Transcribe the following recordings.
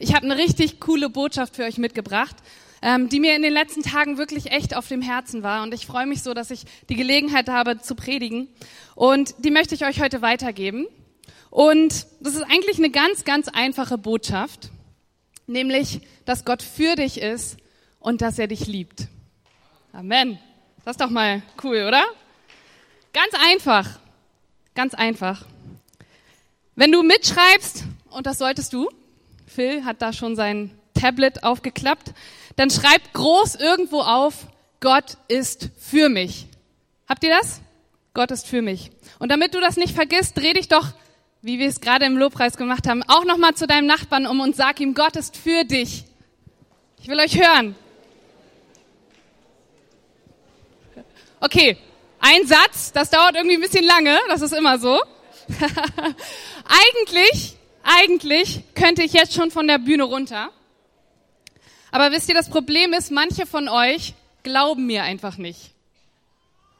Ich habe eine richtig coole Botschaft für euch mitgebracht, ähm, die mir in den letzten Tagen wirklich echt auf dem Herzen war. Und ich freue mich so, dass ich die Gelegenheit habe zu predigen. Und die möchte ich euch heute weitergeben. Und das ist eigentlich eine ganz, ganz einfache Botschaft, nämlich, dass Gott für dich ist und dass er dich liebt. Amen. Das ist doch mal cool, oder? Ganz einfach. Ganz einfach. Wenn du mitschreibst, und das solltest du, Phil hat da schon sein Tablet aufgeklappt, dann schreibt groß irgendwo auf, Gott ist für mich. Habt ihr das? Gott ist für mich. Und damit du das nicht vergisst, dreh dich doch, wie wir es gerade im Lobpreis gemacht haben, auch nochmal zu deinem Nachbarn um und sag ihm, Gott ist für dich. Ich will euch hören. Okay, ein Satz, das dauert irgendwie ein bisschen lange, das ist immer so. Eigentlich eigentlich könnte ich jetzt schon von der Bühne runter. Aber wisst ihr, das Problem ist, manche von euch glauben mir einfach nicht.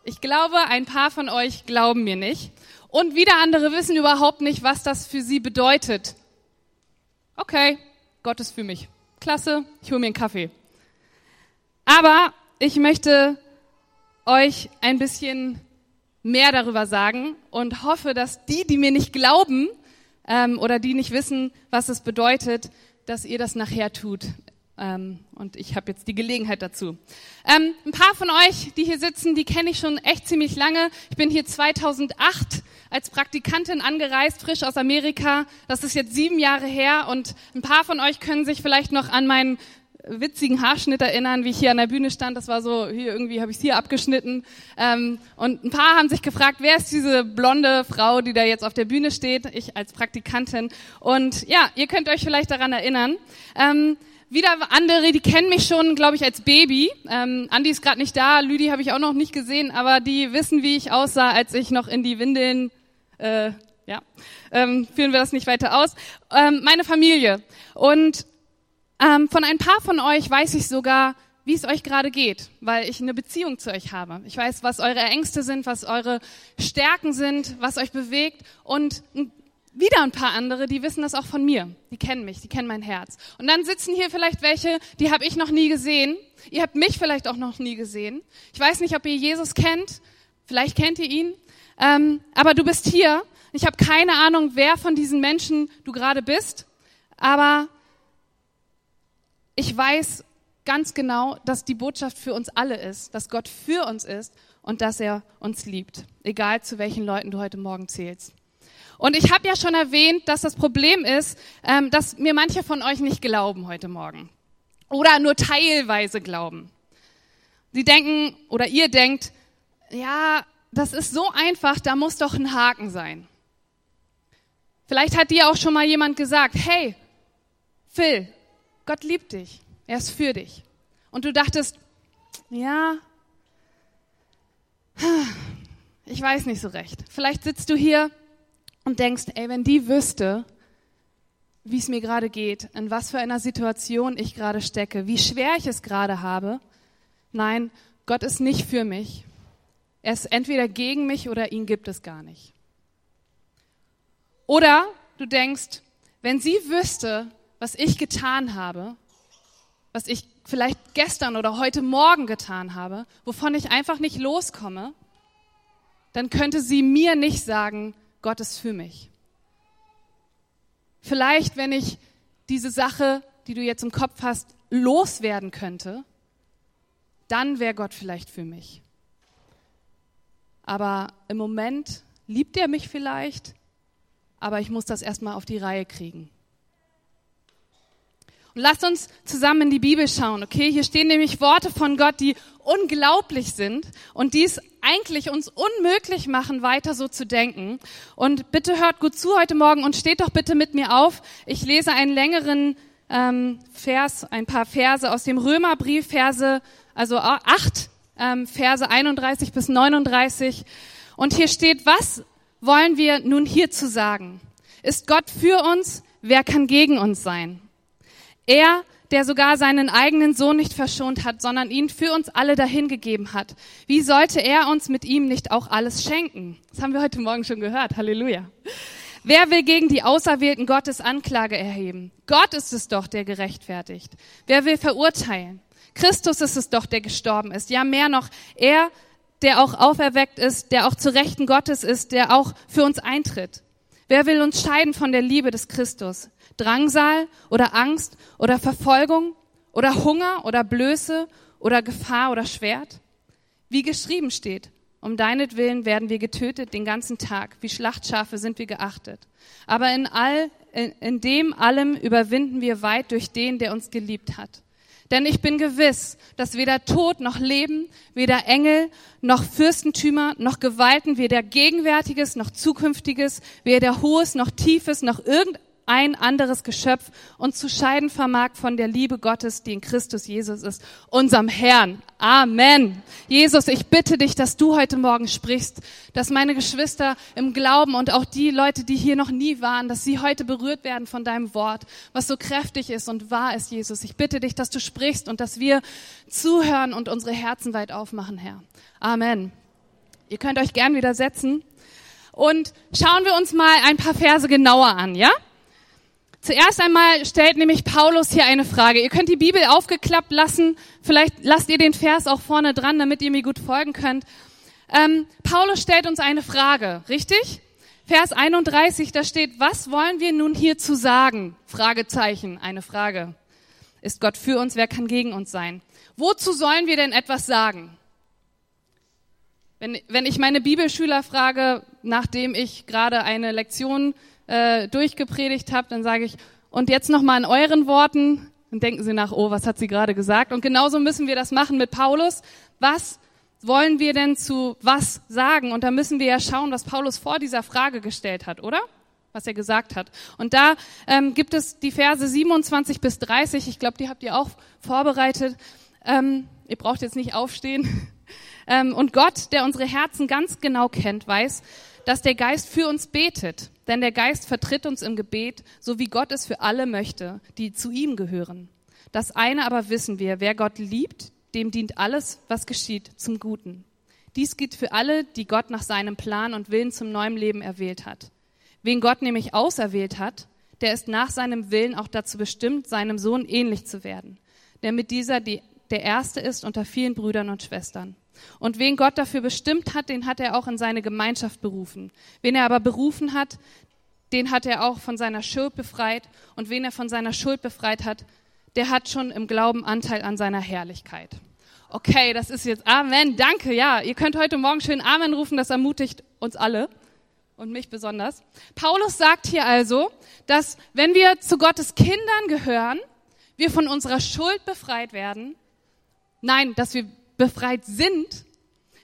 Ich glaube, ein paar von euch glauben mir nicht. Und wieder andere wissen überhaupt nicht, was das für sie bedeutet. Okay, Gott ist für mich. Klasse, ich hole mir einen Kaffee. Aber ich möchte euch ein bisschen mehr darüber sagen und hoffe, dass die, die mir nicht glauben, ähm, oder die nicht wissen, was es bedeutet, dass ihr das nachher tut. Ähm, und ich habe jetzt die Gelegenheit dazu. Ähm, ein paar von euch, die hier sitzen, die kenne ich schon echt ziemlich lange. Ich bin hier 2008 als Praktikantin angereist, frisch aus Amerika. Das ist jetzt sieben Jahre her und ein paar von euch können sich vielleicht noch an meinen witzigen Haarschnitt erinnern, wie ich hier an der Bühne stand. Das war so, hier irgendwie habe ich es hier abgeschnitten. Ähm, und ein paar haben sich gefragt, wer ist diese blonde Frau, die da jetzt auf der Bühne steht? Ich als Praktikantin. Und ja, ihr könnt euch vielleicht daran erinnern. Ähm, wieder andere, die kennen mich schon, glaube ich, als Baby. Ähm, Andi ist gerade nicht da, Lüdi habe ich auch noch nicht gesehen, aber die wissen, wie ich aussah, als ich noch in die Windeln, äh, ja, ähm, führen wir das nicht weiter aus. Ähm, meine Familie. Und ähm, von ein paar von euch weiß ich sogar, wie es euch gerade geht, weil ich eine Beziehung zu euch habe. Ich weiß, was eure Ängste sind, was eure Stärken sind, was euch bewegt und wieder ein paar andere, die wissen das auch von mir. Die kennen mich, die kennen mein Herz. Und dann sitzen hier vielleicht welche, die habe ich noch nie gesehen. Ihr habt mich vielleicht auch noch nie gesehen. Ich weiß nicht, ob ihr Jesus kennt. Vielleicht kennt ihr ihn. Ähm, aber du bist hier. Ich habe keine Ahnung, wer von diesen Menschen du gerade bist. Aber ich weiß ganz genau, dass die Botschaft für uns alle ist, dass Gott für uns ist und dass er uns liebt, egal zu welchen Leuten du heute Morgen zählst. Und ich habe ja schon erwähnt, dass das Problem ist, ähm, dass mir manche von euch nicht glauben heute Morgen oder nur teilweise glauben. Sie denken oder ihr denkt, ja, das ist so einfach, da muss doch ein Haken sein. Vielleicht hat dir auch schon mal jemand gesagt, hey, Phil, Gott liebt dich. Er ist für dich. Und du dachtest, ja, ich weiß nicht so recht. Vielleicht sitzt du hier und denkst, ey, wenn die wüsste, wie es mir gerade geht, in was für einer Situation ich gerade stecke, wie schwer ich es gerade habe. Nein, Gott ist nicht für mich. Er ist entweder gegen mich oder ihn gibt es gar nicht. Oder du denkst, wenn sie wüsste, was ich getan habe, was ich vielleicht gestern oder heute Morgen getan habe, wovon ich einfach nicht loskomme, dann könnte sie mir nicht sagen, Gott ist für mich. Vielleicht, wenn ich diese Sache, die du jetzt im Kopf hast, loswerden könnte, dann wäre Gott vielleicht für mich. Aber im Moment liebt er mich vielleicht, aber ich muss das erstmal auf die Reihe kriegen. Und lasst uns zusammen in die Bibel schauen, okay? Hier stehen nämlich Worte von Gott, die unglaublich sind und dies eigentlich uns unmöglich machen, weiter so zu denken. Und bitte hört gut zu heute Morgen und steht doch bitte mit mir auf. Ich lese einen längeren ähm, Vers, ein paar Verse aus dem Römerbrief, Verse, also acht, ähm, Verse 31 bis 39. Und hier steht, was wollen wir nun hierzu sagen? Ist Gott für uns? Wer kann gegen uns sein? Er, der sogar seinen eigenen Sohn nicht verschont hat, sondern ihn für uns alle dahingegeben hat. Wie sollte er uns mit ihm nicht auch alles schenken? Das haben wir heute Morgen schon gehört. Halleluja. Wer will gegen die Auserwählten Gottes Anklage erheben? Gott ist es doch, der gerechtfertigt. Wer will verurteilen? Christus ist es doch, der gestorben ist. Ja, mehr noch, er, der auch auferweckt ist, der auch zu Rechten Gottes ist, der auch für uns eintritt. Wer will uns scheiden von der Liebe des Christus? Drangsal oder Angst oder Verfolgung oder Hunger oder Blöße oder Gefahr oder Schwert? Wie geschrieben steht, um deinetwillen werden wir getötet den ganzen Tag, wie Schlachtschafe sind wir geachtet. Aber in all, in, in dem allem überwinden wir weit durch den, der uns geliebt hat. Denn ich bin gewiss, dass weder Tod noch Leben, weder Engel noch Fürstentümer noch Gewalten, weder Gegenwärtiges noch Zukünftiges, weder Hohes noch Tiefes noch irgendein ein anderes Geschöpf und zu scheiden vermag von der Liebe Gottes, die in Christus Jesus ist, unserem Herrn. Amen. Jesus, ich bitte dich, dass du heute Morgen sprichst, dass meine Geschwister im Glauben und auch die Leute, die hier noch nie waren, dass sie heute berührt werden von deinem Wort, was so kräftig ist und wahr ist, Jesus. Ich bitte dich, dass du sprichst und dass wir zuhören und unsere Herzen weit aufmachen, Herr. Amen. Ihr könnt euch gern wieder setzen. Und schauen wir uns mal ein paar Verse genauer an, ja? Zuerst einmal stellt nämlich Paulus hier eine Frage. Ihr könnt die Bibel aufgeklappt lassen. Vielleicht lasst ihr den Vers auch vorne dran, damit ihr mir gut folgen könnt. Ähm, Paulus stellt uns eine Frage, richtig? Vers 31, da steht, was wollen wir nun hierzu sagen? Fragezeichen, eine Frage. Ist Gott für uns? Wer kann gegen uns sein? Wozu sollen wir denn etwas sagen? Wenn, wenn ich meine Bibelschüler frage, nachdem ich gerade eine Lektion äh, durchgepredigt habe, dann sage ich, und jetzt nochmal in euren Worten, dann denken sie nach, oh, was hat sie gerade gesagt? Und genauso müssen wir das machen mit Paulus. Was wollen wir denn zu was sagen? Und da müssen wir ja schauen, was Paulus vor dieser Frage gestellt hat, oder? Was er gesagt hat. Und da ähm, gibt es die Verse 27 bis 30. Ich glaube, die habt ihr auch vorbereitet. Ähm, ihr braucht jetzt nicht aufstehen. Ähm, und Gott, der unsere Herzen ganz genau kennt, weiß, dass der Geist für uns betet. Denn der Geist vertritt uns im Gebet, so wie Gott es für alle möchte, die zu ihm gehören. Das eine aber wissen wir, wer Gott liebt, dem dient alles, was geschieht, zum Guten. Dies gilt für alle, die Gott nach seinem Plan und Willen zum neuen Leben erwählt hat. Wen Gott nämlich auserwählt hat, der ist nach seinem Willen auch dazu bestimmt, seinem Sohn ähnlich zu werden, der mit dieser die, der Erste ist unter vielen Brüdern und Schwestern. Und wen Gott dafür bestimmt hat, den hat er auch in seine Gemeinschaft berufen. Wen er aber berufen hat, den hat er auch von seiner Schuld befreit. Und wen er von seiner Schuld befreit hat, der hat schon im Glauben Anteil an seiner Herrlichkeit. Okay, das ist jetzt Amen. Danke. Ja, ihr könnt heute Morgen schön Amen rufen. Das ermutigt uns alle und mich besonders. Paulus sagt hier also, dass wenn wir zu Gottes Kindern gehören, wir von unserer Schuld befreit werden. Nein, dass wir befreit sind,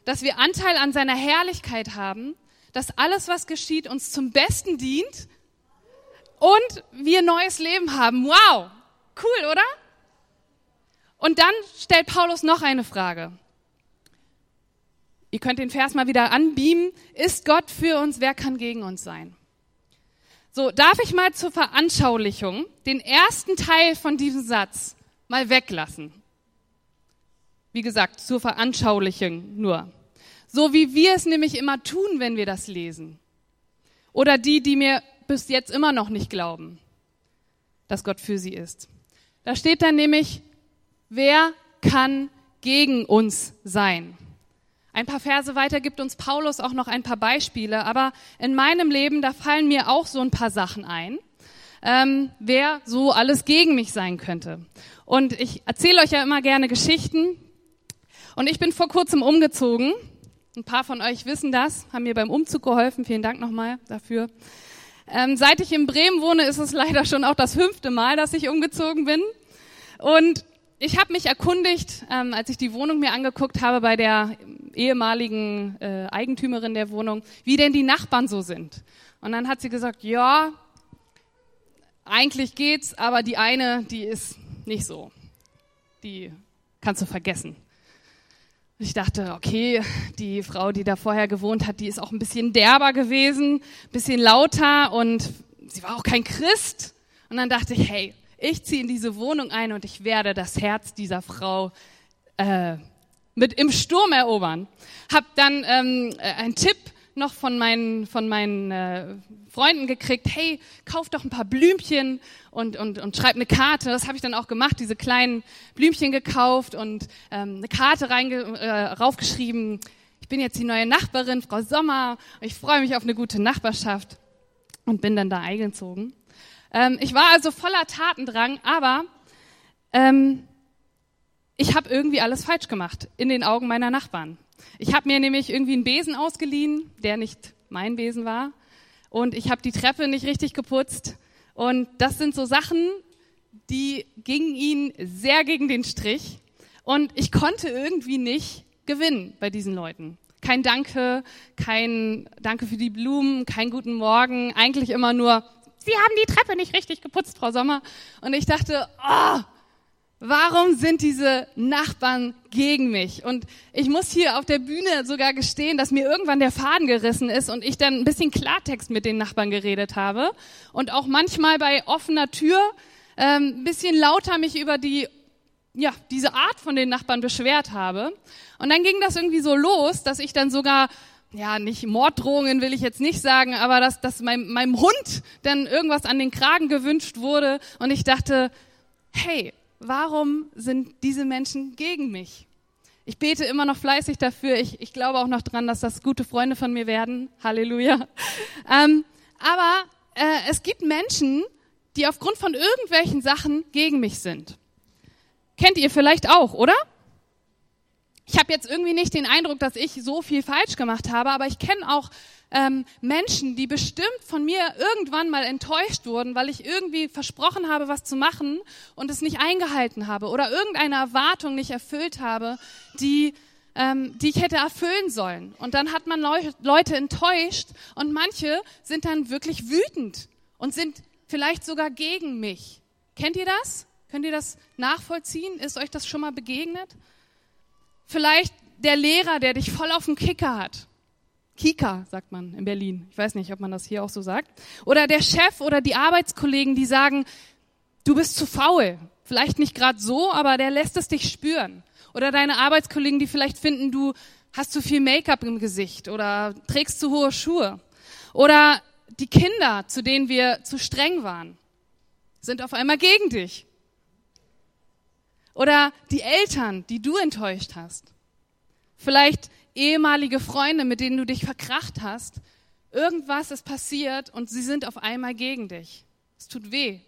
dass wir Anteil an seiner Herrlichkeit haben, dass alles, was geschieht, uns zum Besten dient und wir neues Leben haben. Wow, cool, oder? Und dann stellt Paulus noch eine Frage. Ihr könnt den Vers mal wieder anbeamen. Ist Gott für uns? Wer kann gegen uns sein? So, darf ich mal zur Veranschaulichung den ersten Teil von diesem Satz mal weglassen? Wie gesagt, zur Veranschaulichung nur. So wie wir es nämlich immer tun, wenn wir das lesen. Oder die, die mir bis jetzt immer noch nicht glauben, dass Gott für sie ist. Da steht dann nämlich, wer kann gegen uns sein? Ein paar Verse weiter gibt uns Paulus auch noch ein paar Beispiele, aber in meinem Leben, da fallen mir auch so ein paar Sachen ein, ähm, wer so alles gegen mich sein könnte. Und ich erzähle euch ja immer gerne Geschichten, und ich bin vor kurzem umgezogen. Ein paar von euch wissen das, haben mir beim Umzug geholfen. Vielen Dank nochmal dafür. Ähm, seit ich in Bremen wohne, ist es leider schon auch das fünfte Mal, dass ich umgezogen bin. Und ich habe mich erkundigt, ähm, als ich die Wohnung mir angeguckt habe bei der ehemaligen äh, Eigentümerin der Wohnung, wie denn die Nachbarn so sind. Und dann hat sie gesagt, ja, eigentlich geht's, aber die eine, die ist nicht so. Die kannst du vergessen. Ich dachte, okay, die Frau, die da vorher gewohnt hat, die ist auch ein bisschen derber gewesen, ein bisschen lauter und sie war auch kein Christ. Und dann dachte ich, hey, ich ziehe in diese Wohnung ein und ich werde das Herz dieser Frau äh, mit im Sturm erobern. Hab dann ähm, einen Tipp noch von meinen, von meinen äh, Freunden gekriegt, hey, kauf doch ein paar Blümchen und, und, und schreib eine Karte. Das habe ich dann auch gemacht, diese kleinen Blümchen gekauft und ähm, eine Karte reinge, äh, raufgeschrieben. Ich bin jetzt die neue Nachbarin, Frau Sommer. Ich freue mich auf eine gute Nachbarschaft und bin dann da eingezogen. Ähm, ich war also voller Tatendrang, aber ähm, ich habe irgendwie alles falsch gemacht in den Augen meiner Nachbarn. Ich habe mir nämlich irgendwie einen Besen ausgeliehen, der nicht mein Besen war. Und ich habe die Treppe nicht richtig geputzt. Und das sind so Sachen, die gingen ihnen sehr gegen den Strich. Und ich konnte irgendwie nicht gewinnen bei diesen Leuten. Kein Danke, kein Danke für die Blumen, kein guten Morgen. Eigentlich immer nur, Sie haben die Treppe nicht richtig geputzt, Frau Sommer. Und ich dachte, oh, Warum sind diese Nachbarn gegen mich? Und ich muss hier auf der Bühne sogar gestehen, dass mir irgendwann der Faden gerissen ist und ich dann ein bisschen Klartext mit den Nachbarn geredet habe und auch manchmal bei offener Tür ähm, ein bisschen lauter mich über die ja, diese Art von den Nachbarn beschwert habe. Und dann ging das irgendwie so los, dass ich dann sogar ja, nicht Morddrohungen will ich jetzt nicht sagen, aber dass, dass meinem, meinem Hund dann irgendwas an den Kragen gewünscht wurde und ich dachte, hey, warum sind diese Menschen gegen mich? Ich bete immer noch fleißig dafür. Ich, ich glaube auch noch dran, dass das gute Freunde von mir werden. Halleluja. Ähm, aber äh, es gibt Menschen, die aufgrund von irgendwelchen Sachen gegen mich sind. Kennt ihr vielleicht auch, oder? Ich habe jetzt irgendwie nicht den Eindruck, dass ich so viel falsch gemacht habe, aber ich kenne auch ähm, Menschen, die bestimmt von mir irgendwann mal enttäuscht wurden, weil ich irgendwie versprochen habe, was zu machen und es nicht eingehalten habe oder irgendeine Erwartung nicht erfüllt habe, die ähm, die ich hätte erfüllen sollen. Und dann hat man Leute enttäuscht und manche sind dann wirklich wütend und sind vielleicht sogar gegen mich. Kennt ihr das? Könnt ihr das nachvollziehen? Ist euch das schon mal begegnet? Vielleicht der Lehrer, der dich voll auf den Kicker hat Kika, sagt man in Berlin. Ich weiß nicht, ob man das hier auch so sagt. Oder der Chef oder die Arbeitskollegen, die sagen, du bist zu faul. Vielleicht nicht gerade so, aber der lässt es dich spüren. Oder deine Arbeitskollegen, die vielleicht finden, du hast zu viel Make-up im Gesicht oder trägst zu hohe Schuhe. Oder die Kinder, zu denen wir zu streng waren, sind auf einmal gegen dich. Oder die Eltern, die du enttäuscht hast. Vielleicht ehemalige Freunde, mit denen du dich verkracht hast. Irgendwas ist passiert und sie sind auf einmal gegen dich. Es tut weh.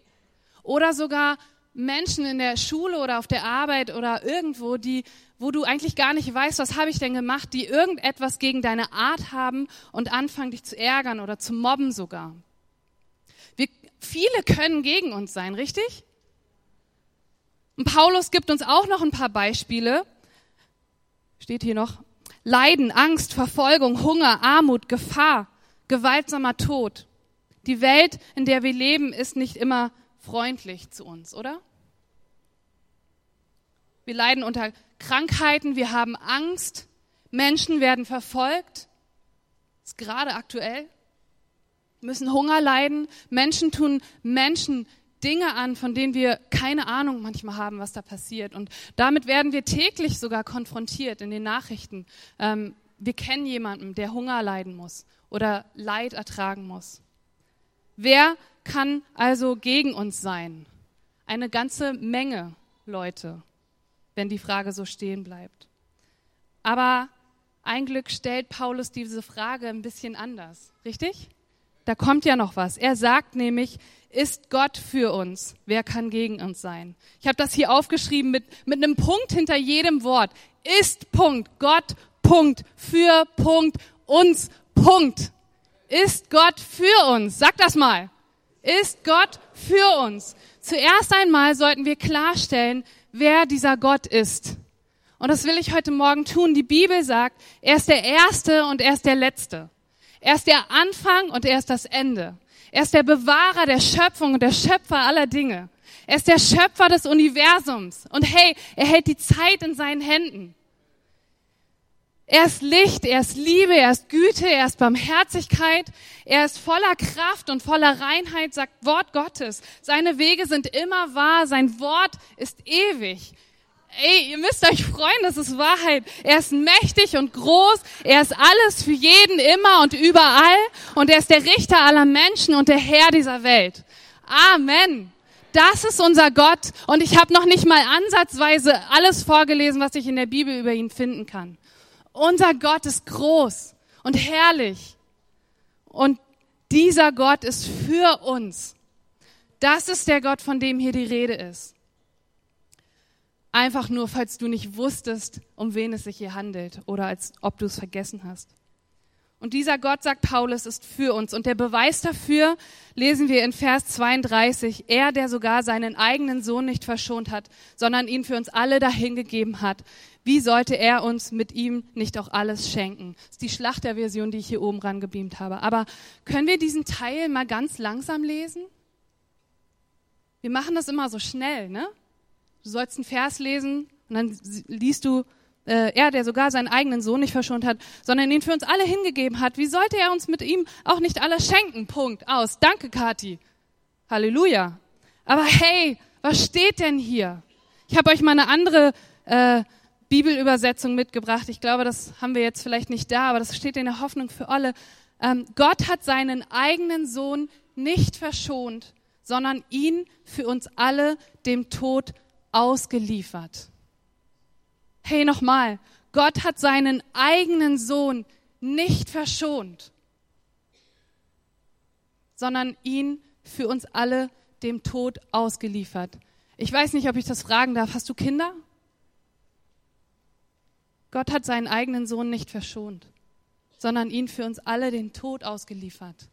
Oder sogar Menschen in der Schule oder auf der Arbeit oder irgendwo, die, wo du eigentlich gar nicht weißt, was habe ich denn gemacht, die irgendetwas gegen deine Art haben und anfangen, dich zu ärgern oder zu mobben sogar. Wir, viele können gegen uns sein, richtig? Und Paulus gibt uns auch noch ein paar Beispiele. Steht hier noch, Leiden, Angst, Verfolgung, Hunger, Armut, Gefahr, gewaltsamer Tod. Die Welt, in der wir leben, ist nicht immer freundlich zu uns, oder? Wir leiden unter Krankheiten, wir haben Angst, Menschen werden verfolgt, ist gerade aktuell, müssen Hunger leiden, Menschen tun Menschen Dinge an, von denen wir keine Ahnung manchmal haben, was da passiert. Und damit werden wir täglich sogar konfrontiert in den Nachrichten. Ähm, wir kennen jemanden, der Hunger leiden muss oder Leid ertragen muss. Wer kann also gegen uns sein? Eine ganze Menge Leute, wenn die Frage so stehen bleibt. Aber ein Glück stellt Paulus diese Frage ein bisschen anders, richtig? Da kommt ja noch was. Er sagt nämlich, ist Gott für uns? Wer kann gegen uns sein? Ich habe das hier aufgeschrieben mit, mit einem Punkt hinter jedem Wort. Ist Punkt, Gott Punkt, für Punkt, uns Punkt. Ist Gott für uns? Sag das mal. Ist Gott für uns? Zuerst einmal sollten wir klarstellen, wer dieser Gott ist. Und das will ich heute Morgen tun. Die Bibel sagt, er ist der Erste und er ist der Letzte. Er ist der Anfang und er ist das Ende. Er ist der Bewahrer der Schöpfung und der Schöpfer aller Dinge. Er ist der Schöpfer des Universums. Und hey, er hält die Zeit in seinen Händen. Er ist Licht, er ist Liebe, er ist Güte, er ist Barmherzigkeit, er ist voller Kraft und voller Reinheit, sagt Wort Gottes. Seine Wege sind immer wahr, sein Wort ist ewig. Ey, ihr müsst euch freuen, das ist Wahrheit. Er ist mächtig und groß, er ist alles für jeden immer und überall und er ist der Richter aller Menschen und der Herr dieser Welt. Amen. Das ist unser Gott und ich habe noch nicht mal ansatzweise alles vorgelesen, was ich in der Bibel über ihn finden kann. Unser Gott ist groß und herrlich und dieser Gott ist für uns. Das ist der Gott, von dem hier die Rede ist. Einfach nur, falls du nicht wusstest, um wen es sich hier handelt oder als ob du es vergessen hast. Und dieser Gott, sagt Paulus, ist für uns. Und der Beweis dafür lesen wir in Vers 32. Er, der sogar seinen eigenen Sohn nicht verschont hat, sondern ihn für uns alle dahingegeben hat. Wie sollte er uns mit ihm nicht auch alles schenken? Das ist die Schlachterversion, die ich hier oben rangebeamt habe. Aber können wir diesen Teil mal ganz langsam lesen? Wir machen das immer so schnell, ne? Du sollst einen Vers lesen und dann liest du, äh, er, der sogar seinen eigenen Sohn nicht verschont hat, sondern ihn für uns alle hingegeben hat. Wie sollte er uns mit ihm auch nicht alles schenken? Punkt. Aus. Danke, Kati. Halleluja. Aber hey, was steht denn hier? Ich habe euch mal eine andere äh, Bibelübersetzung mitgebracht. Ich glaube, das haben wir jetzt vielleicht nicht da, aber das steht in der Hoffnung für alle. Ähm, Gott hat seinen eigenen Sohn nicht verschont, sondern ihn für uns alle dem Tod ausgeliefert. Hey, nochmal, Gott hat seinen eigenen Sohn nicht verschont, sondern ihn für uns alle dem Tod ausgeliefert. Ich weiß nicht, ob ich das fragen darf. Hast du Kinder? Gott hat seinen eigenen Sohn nicht verschont, sondern ihn für uns alle den Tod ausgeliefert.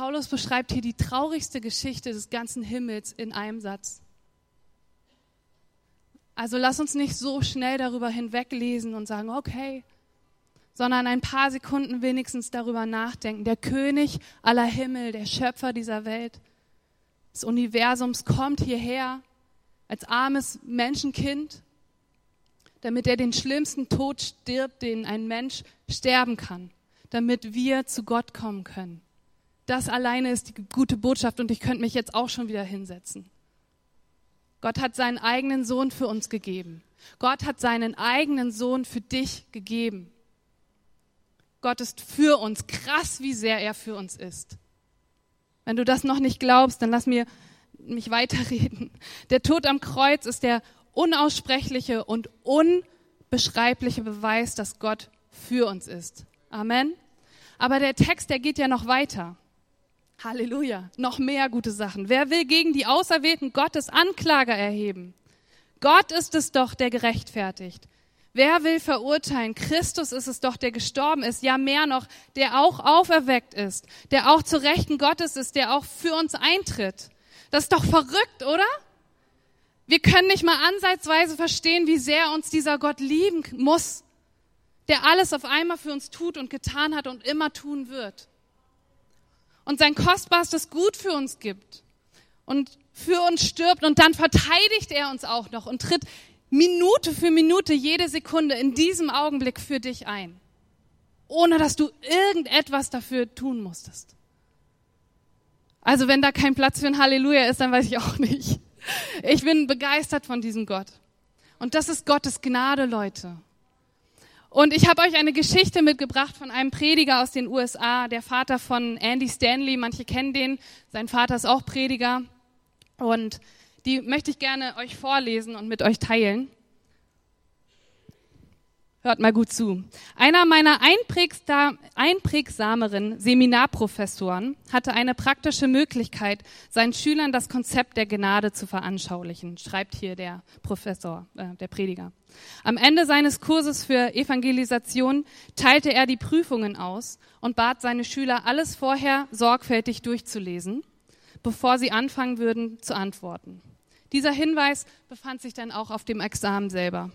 Paulus beschreibt hier die traurigste Geschichte des ganzen Himmels in einem Satz. Also lass uns nicht so schnell darüber hinweglesen und sagen, okay, sondern ein paar Sekunden wenigstens darüber nachdenken. Der König aller Himmel, der Schöpfer dieser Welt, des Universums kommt hierher als armes Menschenkind, damit er den schlimmsten Tod stirbt, den ein Mensch sterben kann, damit wir zu Gott kommen können. Das alleine ist die gute Botschaft und ich könnte mich jetzt auch schon wieder hinsetzen. Gott hat seinen eigenen Sohn für uns gegeben. Gott hat seinen eigenen Sohn für dich gegeben. Gott ist für uns. Krass, wie sehr er für uns ist. Wenn du das noch nicht glaubst, dann lass mir mich weiterreden. Der Tod am Kreuz ist der unaussprechliche und unbeschreibliche Beweis, dass Gott für uns ist. Amen. Aber der Text, der geht ja noch weiter. Halleluja. Noch mehr gute Sachen. Wer will gegen die Auserwählten Gottes Anklage erheben? Gott ist es doch, der gerechtfertigt. Wer will verurteilen? Christus ist es doch, der gestorben ist. Ja, mehr noch, der auch auferweckt ist, der auch zu Rechten Gottes ist, der auch für uns eintritt. Das ist doch verrückt, oder? Wir können nicht mal ansatzweise verstehen, wie sehr uns dieser Gott lieben muss, der alles auf einmal für uns tut und getan hat und immer tun wird und sein kostbarstes Gut für uns gibt und für uns stirbt und dann verteidigt er uns auch noch und tritt Minute für Minute, jede Sekunde in diesem Augenblick für dich ein, ohne dass du irgendetwas dafür tun musstest. Also wenn da kein Platz für ein Halleluja ist, dann weiß ich auch nicht. Ich bin begeistert von diesem Gott. Und das ist Gottes Gnade, Leute. Und ich habe euch eine Geschichte mitgebracht von einem Prediger aus den USA, der Vater von Andy Stanley. Manche kennen den. Sein Vater ist auch Prediger. Und die möchte ich gerne euch vorlesen und mit euch teilen. Hört mal gut zu. Einer meiner einprägsameren Seminarprofessoren hatte eine praktische Möglichkeit, seinen Schülern das Konzept der Gnade zu veranschaulichen, schreibt hier der Professor, äh, der Prediger. Am Ende seines Kurses für Evangelisation teilte er die Prüfungen aus und bat seine Schüler, alles vorher sorgfältig durchzulesen, bevor sie anfangen würden zu antworten. Dieser Hinweis befand sich dann auch auf dem Examen selber.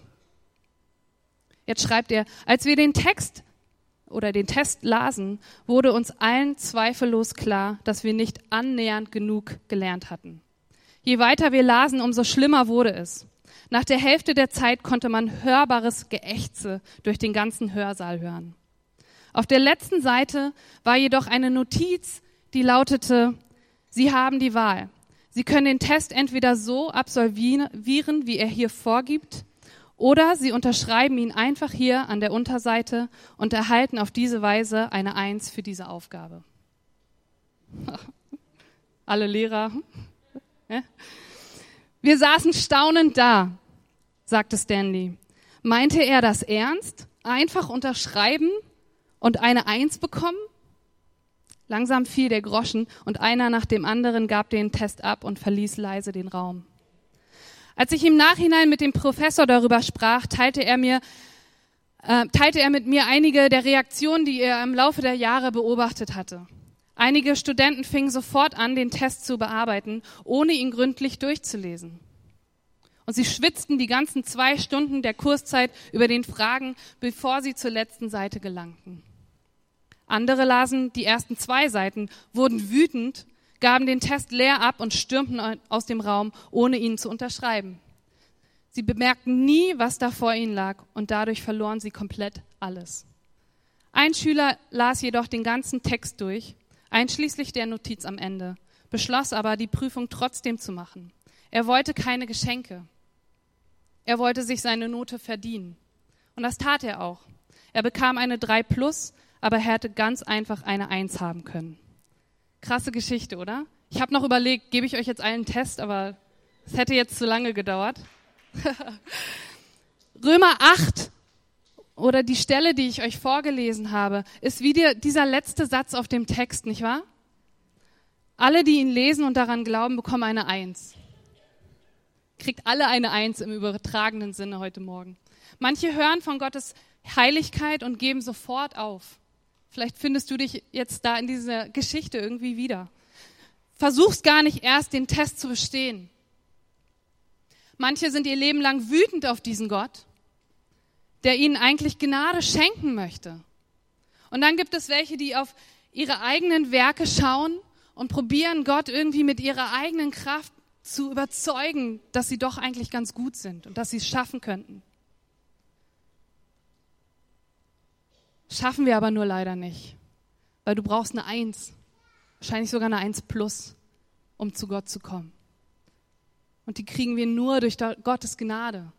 Jetzt schreibt er, als wir den Text oder den Test lasen, wurde uns allen zweifellos klar, dass wir nicht annähernd genug gelernt hatten. Je weiter wir lasen, umso schlimmer wurde es. Nach der Hälfte der Zeit konnte man hörbares Geächze durch den ganzen Hörsaal hören. Auf der letzten Seite war jedoch eine Notiz, die lautete, Sie haben die Wahl. Sie können den Test entweder so absolvieren, wie er hier vorgibt, oder Sie unterschreiben ihn einfach hier an der Unterseite und erhalten auf diese Weise eine Eins für diese Aufgabe. Alle Lehrer. Wir saßen staunend da, sagte Stanley. Meinte er das ernst? Einfach unterschreiben und eine Eins bekommen? Langsam fiel der Groschen und einer nach dem anderen gab den Test ab und verließ leise den Raum. Als ich im Nachhinein mit dem Professor darüber sprach, teilte er mir, äh, teilte er mit mir einige der Reaktionen, die er im Laufe der Jahre beobachtet hatte. Einige Studenten fingen sofort an, den Test zu bearbeiten, ohne ihn gründlich durchzulesen. Und sie schwitzten die ganzen zwei Stunden der Kurszeit über den Fragen, bevor sie zur letzten Seite gelangten. Andere lasen die ersten zwei Seiten, wurden wütend, gaben den Test leer ab und stürmten aus dem Raum, ohne ihn zu unterschreiben. Sie bemerkten nie, was da vor ihnen lag, und dadurch verloren sie komplett alles. Ein Schüler las jedoch den ganzen Text durch, einschließlich der Notiz am Ende, beschloss aber, die Prüfung trotzdem zu machen. Er wollte keine Geschenke. Er wollte sich seine Note verdienen. Und das tat er auch. Er bekam eine 3 plus, aber er hätte ganz einfach eine 1 haben können. Krasse Geschichte, oder? Ich habe noch überlegt, gebe ich euch jetzt einen Test, aber es hätte jetzt zu lange gedauert. Römer 8 oder die Stelle, die ich euch vorgelesen habe, ist wie der, dieser letzte Satz auf dem Text, nicht wahr? Alle, die ihn lesen und daran glauben, bekommen eine Eins. Kriegt alle eine Eins im übertragenen Sinne heute Morgen. Manche hören von Gottes Heiligkeit und geben sofort auf. Vielleicht findest du dich jetzt da in dieser Geschichte irgendwie wieder. Versuch's gar nicht erst, den Test zu bestehen. Manche sind ihr Leben lang wütend auf diesen Gott, der ihnen eigentlich Gnade schenken möchte. Und dann gibt es welche, die auf ihre eigenen Werke schauen und probieren, Gott irgendwie mit ihrer eigenen Kraft zu überzeugen, dass sie doch eigentlich ganz gut sind und dass sie es schaffen könnten. Schaffen wir aber nur leider nicht, weil du brauchst eine Eins, wahrscheinlich sogar eine Eins plus, um zu Gott zu kommen. Und die kriegen wir nur durch Gottes Gnade.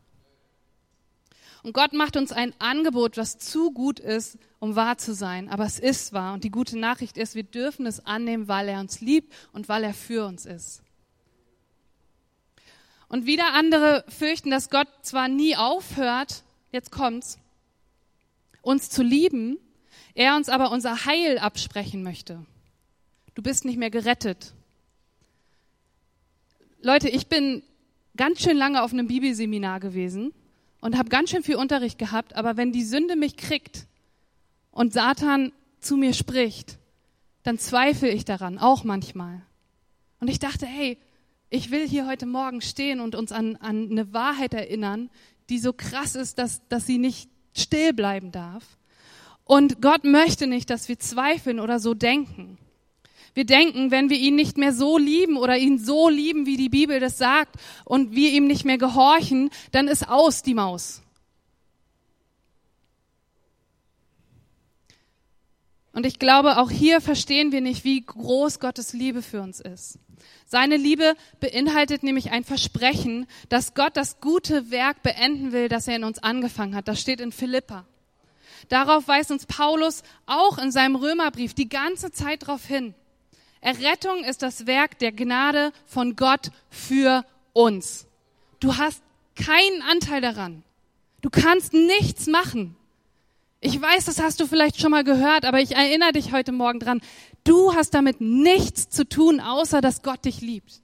Und Gott macht uns ein Angebot, was zu gut ist, um wahr zu sein. Aber es ist wahr. Und die gute Nachricht ist, wir dürfen es annehmen, weil er uns liebt und weil er für uns ist. Und wieder andere fürchten, dass Gott zwar nie aufhört, jetzt kommt's, uns zu lieben, er uns aber unser Heil absprechen möchte. Du bist nicht mehr gerettet. Leute, ich bin ganz schön lange auf einem Bibelseminar gewesen und habe ganz schön viel Unterricht gehabt, aber wenn die Sünde mich kriegt und Satan zu mir spricht, dann zweifle ich daran, auch manchmal. Und ich dachte, hey, ich will hier heute Morgen stehen und uns an, an eine Wahrheit erinnern, die so krass ist, dass, dass sie nicht still bleiben darf. Und Gott möchte nicht, dass wir zweifeln oder so denken. Wir denken, wenn wir ihn nicht mehr so lieben oder ihn so lieben, wie die Bibel das sagt, und wir ihm nicht mehr gehorchen, dann ist aus die Maus. Und ich glaube, auch hier verstehen wir nicht, wie groß Gottes Liebe für uns ist. Seine Liebe beinhaltet nämlich ein Versprechen, dass Gott das gute Werk beenden will, das er in uns angefangen hat. Das steht in Philippa. Darauf weist uns Paulus auch in seinem Römerbrief die ganze Zeit darauf hin. Errettung ist das Werk der Gnade von Gott für uns. Du hast keinen Anteil daran. Du kannst nichts machen. Ich weiß, das hast du vielleicht schon mal gehört, aber ich erinnere dich heute Morgen dran. Du hast damit nichts zu tun, außer dass Gott dich liebt.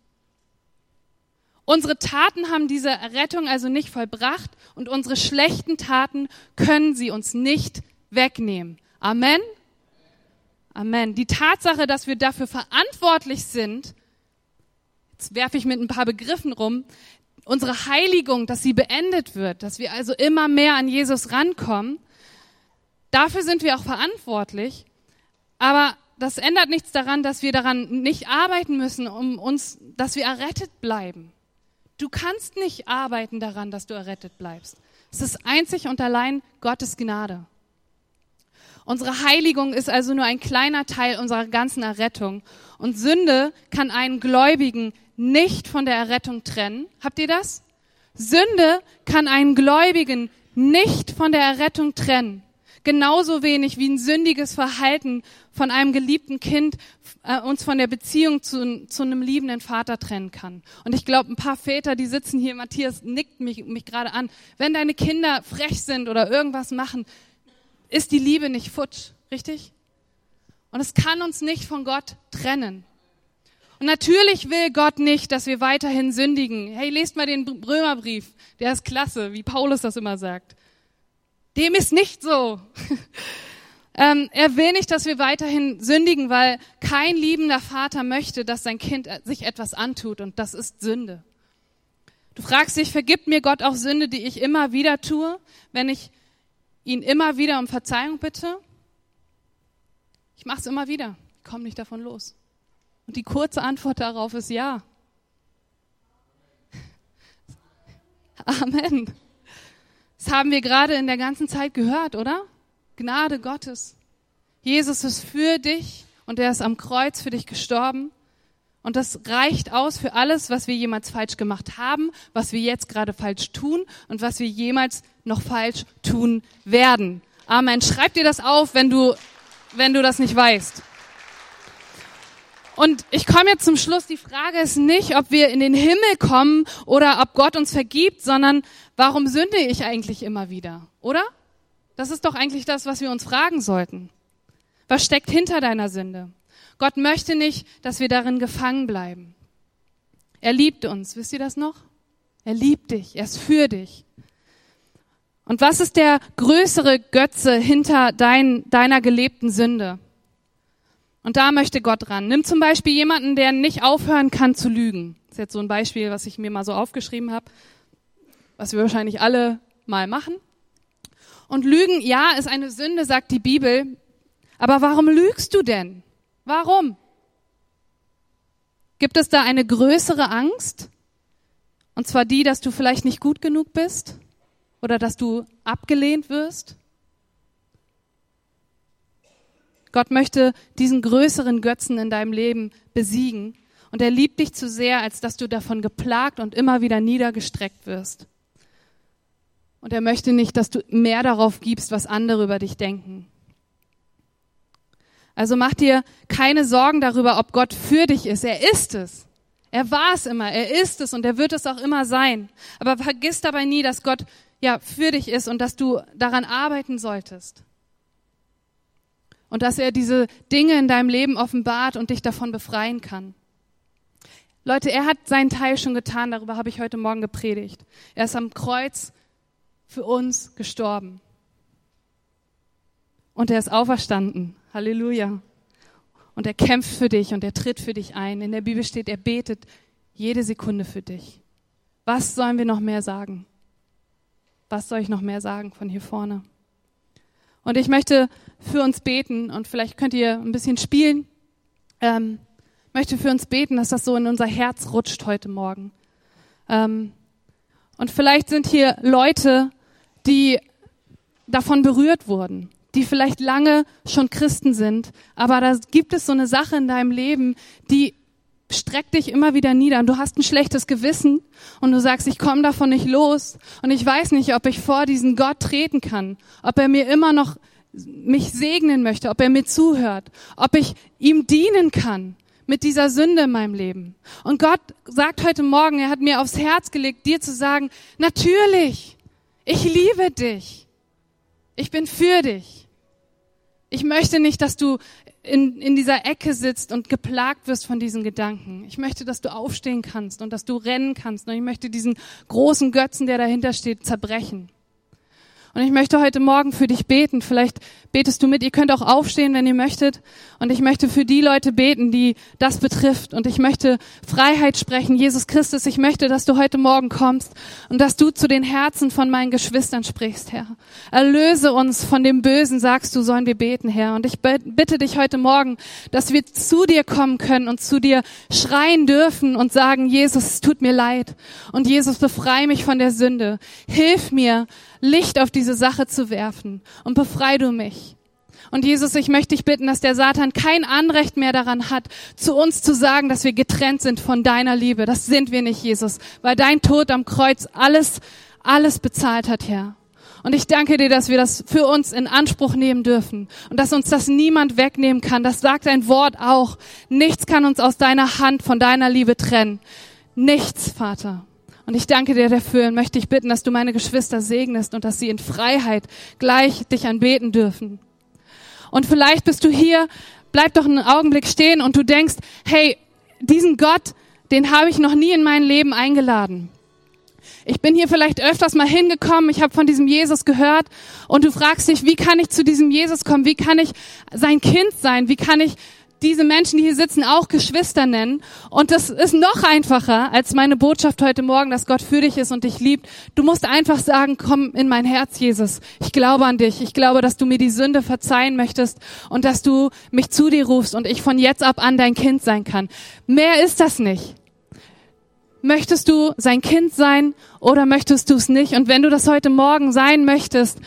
Unsere Taten haben diese Errettung also nicht vollbracht und unsere schlechten Taten können sie uns nicht wegnehmen. Amen. Amen. Die Tatsache, dass wir dafür verantwortlich sind, jetzt werfe ich mit ein paar Begriffen rum, unsere Heiligung, dass sie beendet wird, dass wir also immer mehr an Jesus rankommen, dafür sind wir auch verantwortlich. Aber das ändert nichts daran, dass wir daran nicht arbeiten müssen, um uns, dass wir errettet bleiben. Du kannst nicht arbeiten daran, dass du errettet bleibst. Es ist einzig und allein Gottes Gnade. Unsere Heiligung ist also nur ein kleiner Teil unserer ganzen Errettung. Und Sünde kann einen Gläubigen nicht von der Errettung trennen. Habt ihr das? Sünde kann einen Gläubigen nicht von der Errettung trennen. Genauso wenig wie ein sündiges Verhalten von einem geliebten Kind äh, uns von der Beziehung zu, zu einem liebenden Vater trennen kann. Und ich glaube, ein paar Väter, die sitzen hier, Matthias nickt mich, mich gerade an, wenn deine Kinder frech sind oder irgendwas machen, ist die Liebe nicht futsch, richtig? Und es kann uns nicht von Gott trennen. Und natürlich will Gott nicht, dass wir weiterhin sündigen. Hey, lest mal den Römerbrief, der ist klasse, wie Paulus das immer sagt. Dem ist nicht so. ähm, er will nicht, dass wir weiterhin sündigen, weil kein liebender Vater möchte, dass sein Kind sich etwas antut und das ist Sünde. Du fragst dich, vergibt mir Gott auch Sünde, die ich immer wieder tue, wenn ich ihn immer wieder um Verzeihung bitte? Ich mache es immer wieder, ich komme nicht davon los. Und die kurze Antwort darauf ist ja. Amen. Das haben wir gerade in der ganzen Zeit gehört, oder? Gnade Gottes. Jesus ist für dich und er ist am Kreuz für dich gestorben. Und das reicht aus für alles, was wir jemals falsch gemacht haben, was wir jetzt gerade falsch tun und was wir jemals noch falsch tun werden. Amen. Schreib dir das auf, wenn du, wenn du das nicht weißt. Und ich komme jetzt zum Schluss. Die Frage ist nicht, ob wir in den Himmel kommen oder ob Gott uns vergibt, sondern warum sünde ich eigentlich immer wieder? Oder? Das ist doch eigentlich das, was wir uns fragen sollten. Was steckt hinter deiner Sünde? Gott möchte nicht, dass wir darin gefangen bleiben. Er liebt uns. Wisst ihr das noch? Er liebt dich. Er ist für dich. Und was ist der größere Götze hinter dein, deiner gelebten Sünde? Und da möchte Gott ran. Nimm zum Beispiel jemanden, der nicht aufhören kann zu lügen. Das ist jetzt so ein Beispiel, was ich mir mal so aufgeschrieben habe, was wir wahrscheinlich alle mal machen. Und Lügen, ja, ist eine Sünde, sagt die Bibel. Aber warum lügst du denn? Warum? Gibt es da eine größere Angst? Und zwar die, dass du vielleicht nicht gut genug bist oder dass du abgelehnt wirst? Gott möchte diesen größeren Götzen in deinem Leben besiegen. Und er liebt dich zu sehr, als dass du davon geplagt und immer wieder niedergestreckt wirst. Und er möchte nicht, dass du mehr darauf gibst, was andere über dich denken. Also mach dir keine Sorgen darüber, ob Gott für dich ist. Er ist es. Er war es immer. Er ist es und er wird es auch immer sein. Aber vergiss dabei nie, dass Gott ja für dich ist und dass du daran arbeiten solltest und dass er diese Dinge in deinem Leben offenbart und dich davon befreien kann. Leute, er hat seinen Teil schon getan, darüber habe ich heute Morgen gepredigt. Er ist am Kreuz für uns gestorben. Und er ist auferstanden. Halleluja. Und er kämpft für dich und er tritt für dich ein. In der Bibel steht, er betet jede Sekunde für dich. Was sollen wir noch mehr sagen? Was soll ich noch mehr sagen von hier vorne? Und ich möchte für uns beten und vielleicht könnt ihr ein bisschen spielen. Ähm, möchte für uns beten, dass das so in unser Herz rutscht heute Morgen. Ähm, und vielleicht sind hier Leute, die davon berührt wurden, die vielleicht lange schon Christen sind, aber da gibt es so eine Sache in deinem Leben, die streckt dich immer wieder nieder und du hast ein schlechtes Gewissen und du sagst, ich komme davon nicht los und ich weiß nicht, ob ich vor diesen Gott treten kann, ob er mir immer noch mich segnen möchte, ob er mir zuhört, ob ich ihm dienen kann mit dieser Sünde in meinem Leben. Und Gott sagt heute Morgen, er hat mir aufs Herz gelegt, dir zu sagen, natürlich, ich liebe dich. Ich bin für dich. Ich möchte nicht, dass du in, in dieser Ecke sitzt und geplagt wirst von diesen Gedanken. Ich möchte, dass du aufstehen kannst und dass du rennen kannst. Und ich möchte diesen großen Götzen, der dahinter steht, zerbrechen. Und ich möchte heute Morgen für dich beten. Vielleicht betest du mit. Ihr könnt auch aufstehen, wenn ihr möchtet. Und ich möchte für die Leute beten, die das betrifft. Und ich möchte Freiheit sprechen. Jesus Christus, ich möchte, dass du heute Morgen kommst und dass du zu den Herzen von meinen Geschwistern sprichst, Herr. Erlöse uns von dem Bösen, sagst du, sollen wir beten, Herr. Und ich bitte dich heute Morgen, dass wir zu dir kommen können und zu dir schreien dürfen und sagen, Jesus, es tut mir leid. Und Jesus, befreie mich von der Sünde. Hilf mir, Licht auf diese Sache zu werfen und befrei du mich. Und Jesus, ich möchte dich bitten, dass der Satan kein Anrecht mehr daran hat, zu uns zu sagen, dass wir getrennt sind von deiner Liebe. Das sind wir nicht, Jesus, weil dein Tod am Kreuz alles, alles bezahlt hat, Herr. Und ich danke dir, dass wir das für uns in Anspruch nehmen dürfen und dass uns das niemand wegnehmen kann. Das sagt dein Wort auch. Nichts kann uns aus deiner Hand, von deiner Liebe trennen. Nichts, Vater. Und ich danke dir dafür und möchte dich bitten, dass du meine Geschwister segnest und dass sie in Freiheit gleich dich anbeten dürfen. Und vielleicht bist du hier, bleib doch einen Augenblick stehen und du denkst, hey, diesen Gott, den habe ich noch nie in mein Leben eingeladen. Ich bin hier vielleicht öfters mal hingekommen, ich habe von diesem Jesus gehört und du fragst dich, wie kann ich zu diesem Jesus kommen? Wie kann ich sein Kind sein? Wie kann ich diese Menschen, die hier sitzen, auch Geschwister nennen. Und das ist noch einfacher als meine Botschaft heute Morgen, dass Gott für dich ist und dich liebt. Du musst einfach sagen, komm in mein Herz, Jesus. Ich glaube an dich. Ich glaube, dass du mir die Sünde verzeihen möchtest und dass du mich zu dir rufst und ich von jetzt ab an dein Kind sein kann. Mehr ist das nicht. Möchtest du sein Kind sein oder möchtest du es nicht? Und wenn du das heute Morgen sein möchtest,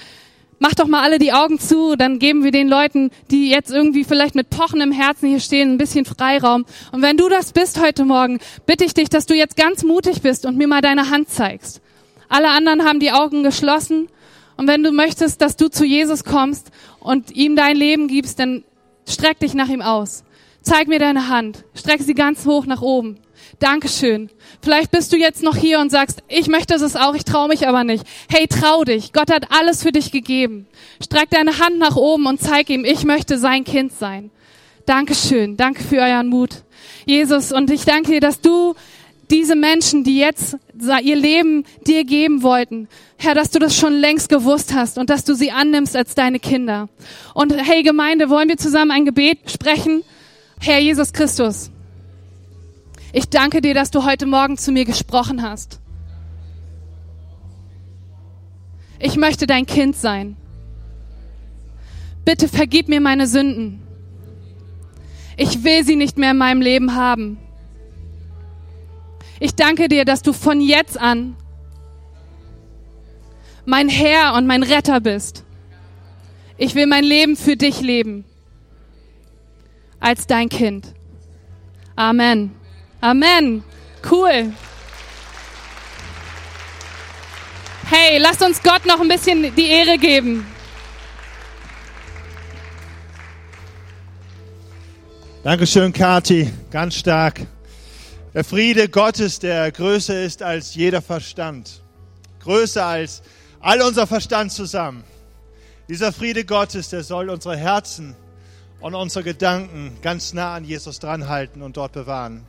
Mach doch mal alle die Augen zu, dann geben wir den Leuten, die jetzt irgendwie vielleicht mit pochendem Herzen hier stehen, ein bisschen Freiraum. Und wenn du das bist heute Morgen, bitte ich dich, dass du jetzt ganz mutig bist und mir mal deine Hand zeigst. Alle anderen haben die Augen geschlossen. Und wenn du möchtest, dass du zu Jesus kommst und ihm dein Leben gibst, dann streck dich nach ihm aus. Zeig mir deine Hand. Streck sie ganz hoch nach oben. Dankeschön. Vielleicht bist du jetzt noch hier und sagst, ich möchte es auch, ich traue mich aber nicht. Hey, trau dich. Gott hat alles für dich gegeben. Streck deine Hand nach oben und zeig ihm, ich möchte sein Kind sein. Dankeschön. Danke für euren Mut. Jesus, und ich danke dir, dass du diese Menschen, die jetzt ihr Leben dir geben wollten, Herr, dass du das schon längst gewusst hast und dass du sie annimmst als deine Kinder. Und hey Gemeinde, wollen wir zusammen ein Gebet sprechen? Herr Jesus Christus, ich danke dir, dass du heute Morgen zu mir gesprochen hast. Ich möchte dein Kind sein. Bitte vergib mir meine Sünden. Ich will sie nicht mehr in meinem Leben haben. Ich danke dir, dass du von jetzt an mein Herr und mein Retter bist. Ich will mein Leben für dich leben. Als dein Kind. Amen. Amen. Cool. Hey, lasst uns Gott noch ein bisschen die Ehre geben. Dankeschön, Kati. Ganz stark. Der Friede Gottes, der größer ist als jeder Verstand. Größer als all unser Verstand zusammen. Dieser Friede Gottes, der soll unsere Herzen und unsere Gedanken ganz nah an Jesus dranhalten und dort bewahren.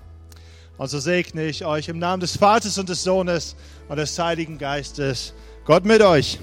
Und so segne ich euch im Namen des Vaters und des Sohnes und des Heiligen Geistes. Gott mit euch.